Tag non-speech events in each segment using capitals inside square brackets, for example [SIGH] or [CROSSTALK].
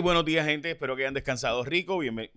Buenos días, gente. Espero que hayan descansado rico. Bienvenido.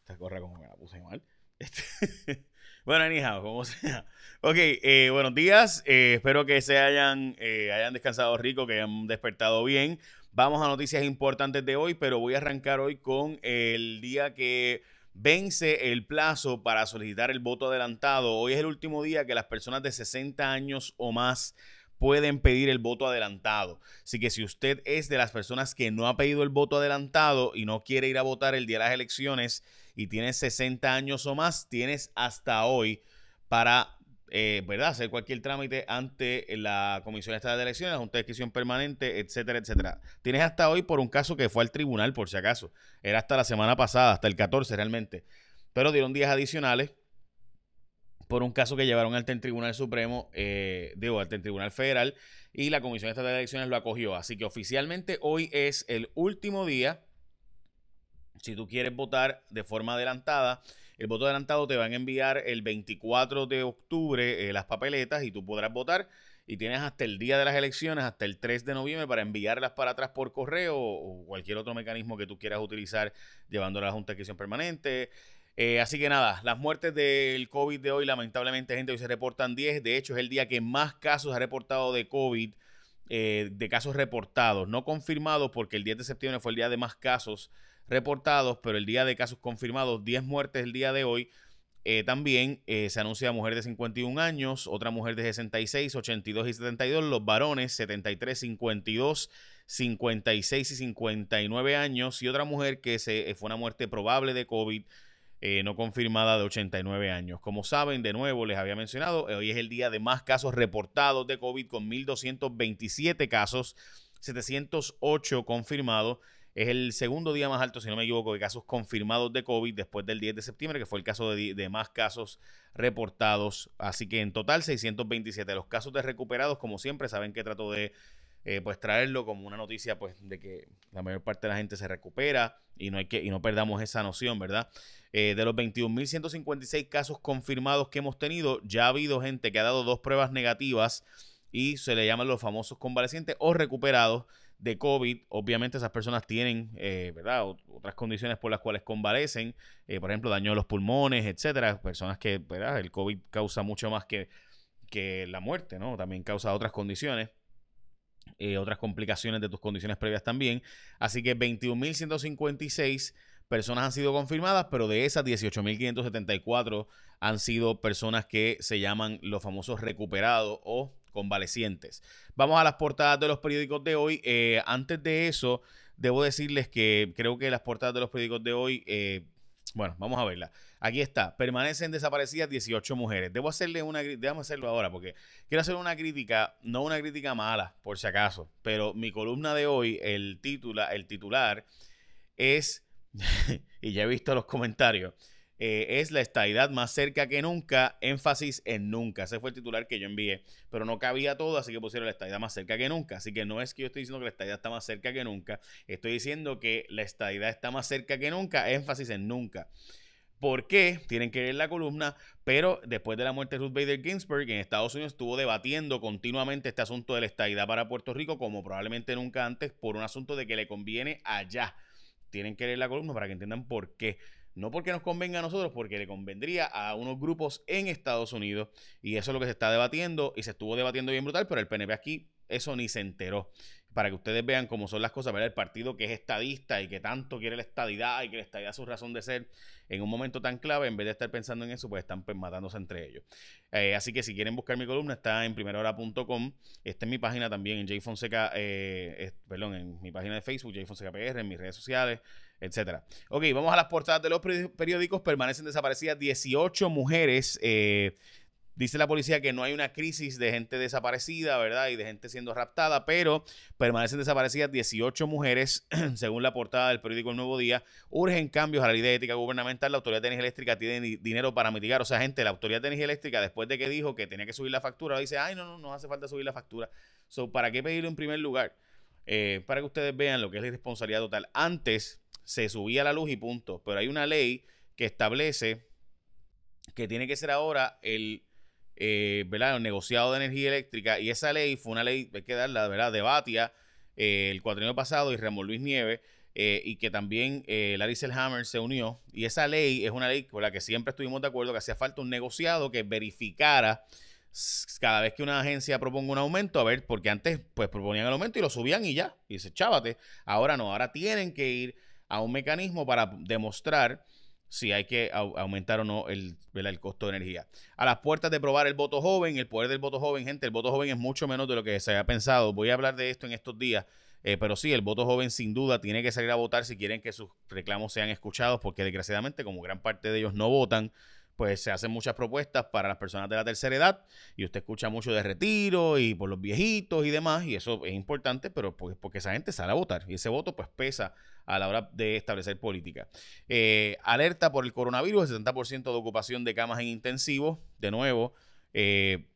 Esta corra como me la puse mal. [LAUGHS] Este... bueno, anyhow, como sea. Ok, eh, buenos días. Eh, espero que se hayan, eh, hayan descansado rico, que hayan despertado bien. Vamos a noticias importantes de hoy, pero voy a arrancar hoy con el día que vence el plazo para solicitar el voto adelantado. Hoy es el último día que las personas de 60 años o más pueden pedir el voto adelantado. Así que si usted es de las personas que no ha pedido el voto adelantado y no quiere ir a votar el día de las elecciones y tienes 60 años o más, tienes hasta hoy para eh, ¿verdad? hacer cualquier trámite ante la Comisión Estatal de Elecciones, la Junta de Permanente, etcétera, etcétera. Tienes hasta hoy por un caso que fue al tribunal, por si acaso. Era hasta la semana pasada, hasta el 14 realmente. Pero dieron días adicionales por un caso que llevaron al Tribunal Supremo, eh, digo, al Tribunal Federal, y la Comisión Estatal de Elecciones lo acogió. Así que oficialmente hoy es el último día. Si tú quieres votar de forma adelantada, el voto adelantado te van a enviar el 24 de octubre eh, las papeletas y tú podrás votar. Y tienes hasta el día de las elecciones, hasta el 3 de noviembre, para enviarlas para atrás por correo o, cualquier otro mecanismo que tú quieras utilizar llevándola a la Junta de Elección Permanente. Eh, así que nada, las muertes del COVID de hoy, lamentablemente, gente, hoy se reportan 10. De hecho, es el día que más casos ha reportado de COVID, eh, de casos reportados, no confirmados, porque el 10 de septiembre fue el día de más casos reportados, pero el día de casos confirmados, 10 muertes el día de hoy. Eh, también eh, se anuncia mujer de 51 años, otra mujer de 66, 82 y 72, los varones 73, 52, 56 y 59 años y otra mujer que se, fue una muerte probable de COVID no confirmada de 89 años. Como saben, de nuevo les había mencionado, hoy es el día de más casos reportados de COVID con 1.227 casos, 708 confirmados es el segundo día más alto, si no me equivoco, de casos confirmados de COVID después del 10 de septiembre, que fue el caso de, más casos reportados. Así que en total 627. Los casos de recuperados, como siempre, saben que trato de eh, pues traerlo como una noticia pues de que la mayor parte de la gente se recupera y no hay que y no perdamos esa noción, ¿verdad? Eh, de los 21.156 casos confirmados que hemos tenido, ya ha habido gente que ha dado dos pruebas negativas y se le llaman los famosos convalecientes o recuperados de COVID, obviamente esas personas tienen, eh, ¿verdad? Otras condiciones por las cuales convalecen, eh, por ejemplo, daño a los pulmones, etcétera. Personas que, ¿verdad? El COVID causa mucho más que, que la muerte, ¿no? También causa otras condiciones. Eh, otras complicaciones de tus condiciones previas también. Así que 21.156 personas han sido confirmadas, pero de esas 18.574 han sido personas que se llaman los famosos recuperados o convalecientes. Vamos a las portadas de los periódicos de hoy. Eh, antes de eso, debo decirles que creo que las portadas de los periódicos de hoy, eh, bueno, vamos a verla. Aquí está, permanecen desaparecidas 18 mujeres. Debo hacerle una, déjame hacerlo ahora porque quiero hacer una crítica, no una crítica mala, por si acaso, pero mi columna de hoy, el, titula, el titular es, [LAUGHS] y ya he visto los comentarios, eh, es la estadidad más cerca que nunca, énfasis en nunca. Ese fue el titular que yo envié, pero no cabía todo, así que pusieron la estadidad más cerca que nunca. Así que no es que yo estoy diciendo que la estadidad está más cerca que nunca, estoy diciendo que la estadidad está más cerca que nunca, énfasis en nunca. ¿Por qué? Tienen que ver la columna, pero después de la muerte de Ruth Bader Ginsburg, en Estados Unidos estuvo debatiendo continuamente este asunto de la estadidad para Puerto Rico, como probablemente nunca antes, por un asunto de que le conviene allá. Tienen que ver la columna para que entiendan por qué. No porque nos convenga a nosotros, porque le convendría a unos grupos en Estados Unidos. Y eso es lo que se está debatiendo y se estuvo debatiendo bien brutal, pero el PNP aquí eso ni se enteró. Para que ustedes vean cómo son las cosas, ¿verdad? El partido que es estadista y que tanto quiere la estadidad y que la estadidad es su razón de ser en un momento tan clave, en vez de estar pensando en eso, pues están pues, matándose entre ellos. Eh, así que si quieren buscar mi columna, está en primerahora.com. Está en mi página también, en J Fonseca, eh, perdón, en mi página de Facebook, J Fonseca PR, en mis redes sociales etcétera. Ok, vamos a las portadas de los periódicos. Permanecen desaparecidas 18 mujeres. Eh, dice la policía que no hay una crisis de gente desaparecida, ¿verdad? Y de gente siendo raptada, pero permanecen desaparecidas 18 mujeres, [CLEARS THROAT] según la portada del periódico El Nuevo Día. Urgen cambios a la ley de ética gubernamental. La Autoridad de Energía Eléctrica tiene dinero para mitigar. O sea, gente, la Autoridad de Energía Eléctrica, después de que dijo que tenía que subir la factura, dice, ay, no, no, no hace falta subir la factura. So, ¿Para qué pedirlo en primer lugar? Eh, para que ustedes vean lo que es la irresponsabilidad total. Antes, se subía la luz y punto. Pero hay una ley que establece que tiene que ser ahora el, eh, ¿verdad? negociado de energía eléctrica y esa ley fue una ley, hay que darla, ¿verdad? De Batia, eh, el cuatrienio pasado y Ramón Luis Nieves. eh, y que también eh, Larry Selhammer se unió. Y esa ley es una ley con la que siempre estuvimos de acuerdo que hacía falta un negociado que verificara cada vez que una agencia proponga un aumento, a ver, porque antes pues proponían el aumento y lo subían y ya, y dice, chávate, ahora no, ahora tienen que ir a un mecanismo para demostrar si hay que aumentar o no el, el costo de energía. A las puertas de probar el voto joven, el poder del voto joven, gente, el voto joven es mucho menos de lo que se había pensado. Voy a hablar de esto en estos días. Eh, pero sí, el voto joven sin duda tiene que salir a votar si quieren que sus reclamos sean escuchados, porque desgraciadamente, como gran parte de ellos no votan, pues se hacen muchas propuestas para las personas de la tercera edad y usted escucha mucho de retiro y por los viejitos y demás, y eso es importante, pero pues porque esa gente sale a votar y ese voto pues pesa a la hora de establecer política. Eh, alerta por el coronavirus, 60% de ocupación de camas en intensivos, de nuevo. Eh,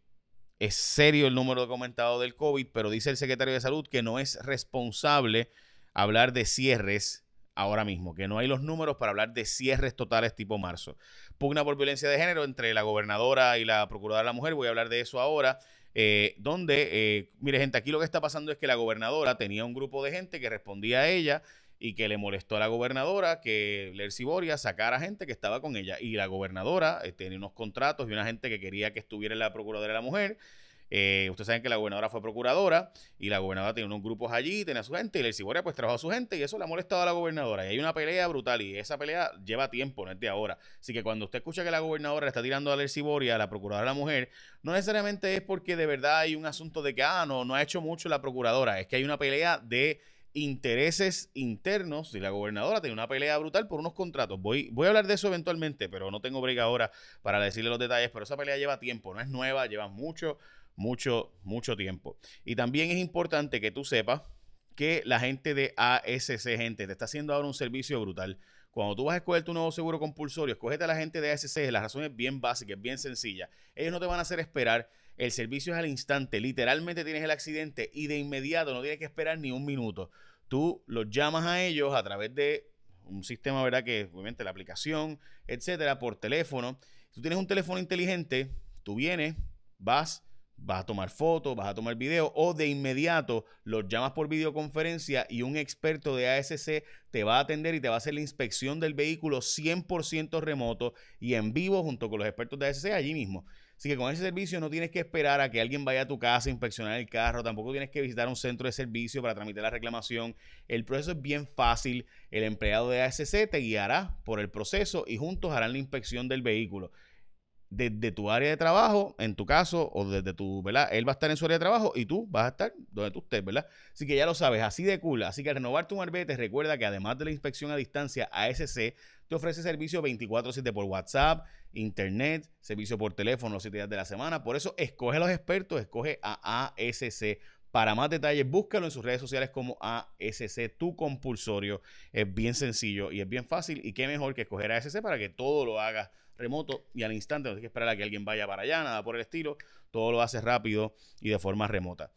es serio el número documentado del COVID, pero dice el secretario de Salud que no es responsable hablar de cierres ahora mismo, que no hay los números para hablar de cierres totales tipo marzo. Pugna por violencia de género entre la gobernadora y la procuradora de la mujer, voy a hablar de eso ahora. Eh, donde, eh, mire gente, aquí lo que está pasando es que la gobernadora tenía un grupo de gente que respondía a ella y que le molestó a la gobernadora que Lercy Boria sacara gente que estaba con ella. Y la gobernadora eh, tenía unos contratos y una gente que quería que estuviera en la procuradora de la mujer eh, ustedes saben que la gobernadora fue procuradora y la gobernadora tenía unos grupos allí, tenía su gente y el Ciboria pues trabajó a su gente y eso le ha molestado a la gobernadora. Y hay una pelea brutal y esa pelea lleva tiempo, no es de ahora. Así que cuando usted escucha que la gobernadora está tirando a la Ciboria, a la procuradora la mujer, no necesariamente es porque de verdad hay un asunto de que, ah, no, no ha hecho mucho la procuradora, es que hay una pelea de intereses internos y la gobernadora tiene una pelea brutal por unos contratos. Voy, voy a hablar de eso eventualmente, pero no tengo break ahora para decirle los detalles, pero esa pelea lleva tiempo, no es nueva, lleva mucho, mucho, mucho tiempo. Y también es importante que tú sepas que la gente de ASC, gente, te está haciendo ahora un servicio brutal. Cuando tú vas a escoger tu nuevo seguro compulsorio, escógete a la gente de ASC, la razón es bien básica, es bien sencilla. Ellos no te van a hacer esperar, el servicio es al instante, literalmente tienes el accidente y de inmediato no tienes que esperar ni un minuto. Tú los llamas a ellos a través de un sistema, ¿verdad? Que obviamente la aplicación, etcétera, por teléfono. Si tú tienes un teléfono inteligente, tú vienes, vas, vas a tomar fotos, vas a tomar video o de inmediato los llamas por videoconferencia y un experto de ASC te va a atender y te va a hacer la inspección del vehículo 100% remoto y en vivo junto con los expertos de ASC allí mismo. Así que con ese servicio no tienes que esperar a que alguien vaya a tu casa a inspeccionar el carro, tampoco tienes que visitar un centro de servicio para tramitar la reclamación. El proceso es bien fácil. El empleado de ASC te guiará por el proceso y juntos harán la inspección del vehículo desde tu área de trabajo, en tu caso, o desde tu, ¿verdad? Él va a estar en su área de trabajo y tú vas a estar donde tú estés, ¿verdad? Así que ya lo sabes, así de cool. Así que al renovar tu marbete, recuerda que además de la inspección a distancia, ASC te ofrece servicio 24-7 por WhatsApp, Internet, servicio por teléfono los 7 días de la semana. Por eso, escoge a los expertos, escoge a ASC. Para más detalles, búscalo en sus redes sociales como ASC, tu compulsorio. Es bien sencillo y es bien fácil. Y qué mejor que escoger ASC para que todo lo hagas remoto y al instante, no tienes que esperar a que alguien vaya para allá, nada por el estilo, todo lo hace rápido y de forma remota.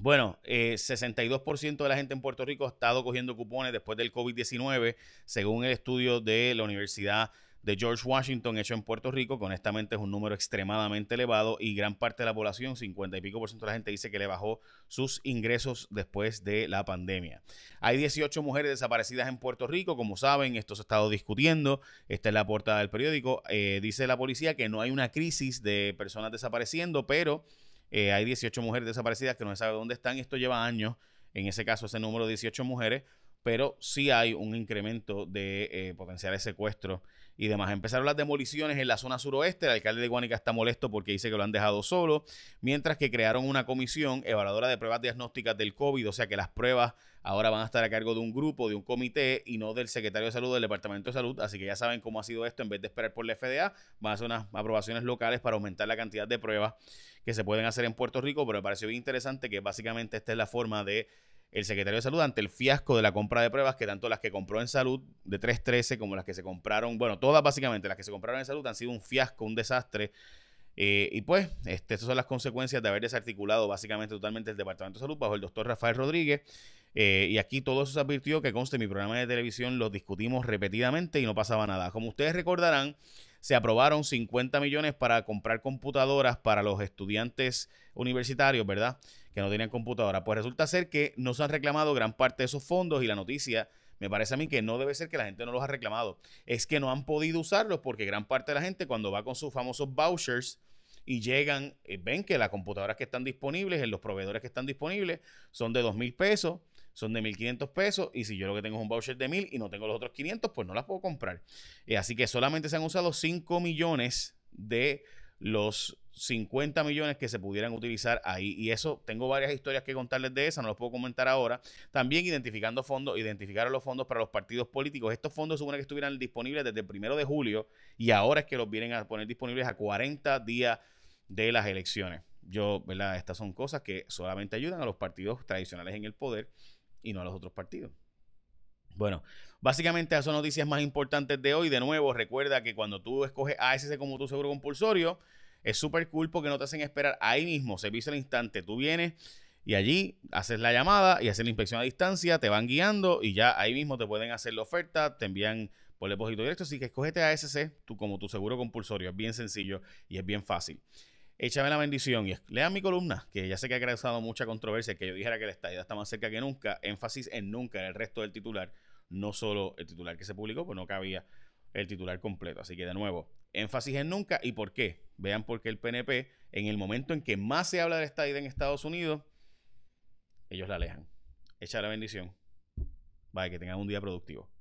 Bueno, 62% eh, de la gente en Puerto Rico ha estado cogiendo cupones después del COVID-19, según el estudio de la Universidad de George Washington hecho en Puerto Rico, que honestamente es un número extremadamente elevado y gran parte de la población, 50 y pico por ciento de la gente dice que le bajó sus ingresos después de la pandemia. Hay 18 mujeres desaparecidas en Puerto Rico, como saben, esto se ha estado discutiendo, esta es la portada del periódico, eh, dice la policía que no hay una crisis de personas desapareciendo, pero eh, hay 18 mujeres desaparecidas que no se sabe dónde están. Esto lleva años, en ese caso ese número de 18 mujeres, pero sí hay un incremento de eh, potenciales secuestros y demás. Empezaron las demoliciones en la zona suroeste. El alcalde de Guanica está molesto porque dice que lo han dejado solo, mientras que crearon una comisión evaluadora de pruebas diagnósticas del COVID, o sea que las pruebas ahora van a estar a cargo de un grupo, de un comité y no del secretario de salud del Departamento de Salud. Así que ya saben cómo ha sido esto. En vez de esperar por la FDA, van a hacer unas aprobaciones locales para aumentar la cantidad de pruebas que se pueden hacer en Puerto Rico. Pero me pareció bien interesante que básicamente esta es la forma de el secretario de Salud ante el fiasco de la compra de pruebas, que tanto las que compró en salud de 313 como las que se compraron, bueno, todas básicamente las que se compraron en salud han sido un fiasco, un desastre. Eh, y pues, este, estas son las consecuencias de haber desarticulado básicamente totalmente el Departamento de Salud bajo el doctor Rafael Rodríguez. Eh, y aquí todo eso se advirtió que conste mi programa de televisión, lo discutimos repetidamente y no pasaba nada. Como ustedes recordarán, se aprobaron 50 millones para comprar computadoras para los estudiantes universitarios, ¿verdad? que no tenían computadora. Pues resulta ser que no se han reclamado gran parte de esos fondos y la noticia me parece a mí que no debe ser que la gente no los ha reclamado. Es que no han podido usarlos porque gran parte de la gente cuando va con sus famosos vouchers y llegan, eh, ven que las computadoras que están disponibles, en los proveedores que están disponibles, son de dos mil pesos, son de 1.500 pesos y si yo lo que tengo es un voucher de 1.000 y no tengo los otros 500, pues no las puedo comprar. Eh, así que solamente se han usado 5 millones de los 50 millones que se pudieran utilizar ahí. Y eso, tengo varias historias que contarles de esa, no los puedo comentar ahora. También identificando fondos, identificar los fondos para los partidos políticos. Estos fondos supone que estuvieran disponibles desde el primero de julio y ahora es que los vienen a poner disponibles a 40 días de las elecciones. Yo, ¿verdad? Estas son cosas que solamente ayudan a los partidos tradicionales en el poder y no a los otros partidos. Bueno, básicamente esas son noticias más importantes de hoy. De nuevo, recuerda que cuando tú escoges ASC como tu seguro compulsorio, es súper cool porque no te hacen esperar ahí mismo, servicio al instante. Tú vienes y allí haces la llamada y haces la inspección a distancia, te van guiando y ya ahí mismo te pueden hacer la oferta, te envían por depósito directo. Así que escógete ASC tú, como tu seguro compulsorio. Es bien sencillo y es bien fácil. Échame la bendición y lean mi columna, que ya sé que ha causado mucha controversia, que yo dijera que la estadía está más cerca que nunca. Énfasis en nunca en el resto del titular, no solo el titular que se publicó, pues no cabía el titular completo. Así que de nuevo, énfasis en nunca y por qué. Vean por qué el PNP, en el momento en que más se habla de estadía en Estados Unidos, ellos la alejan. Echa la bendición. Vaya, que tengan un día productivo.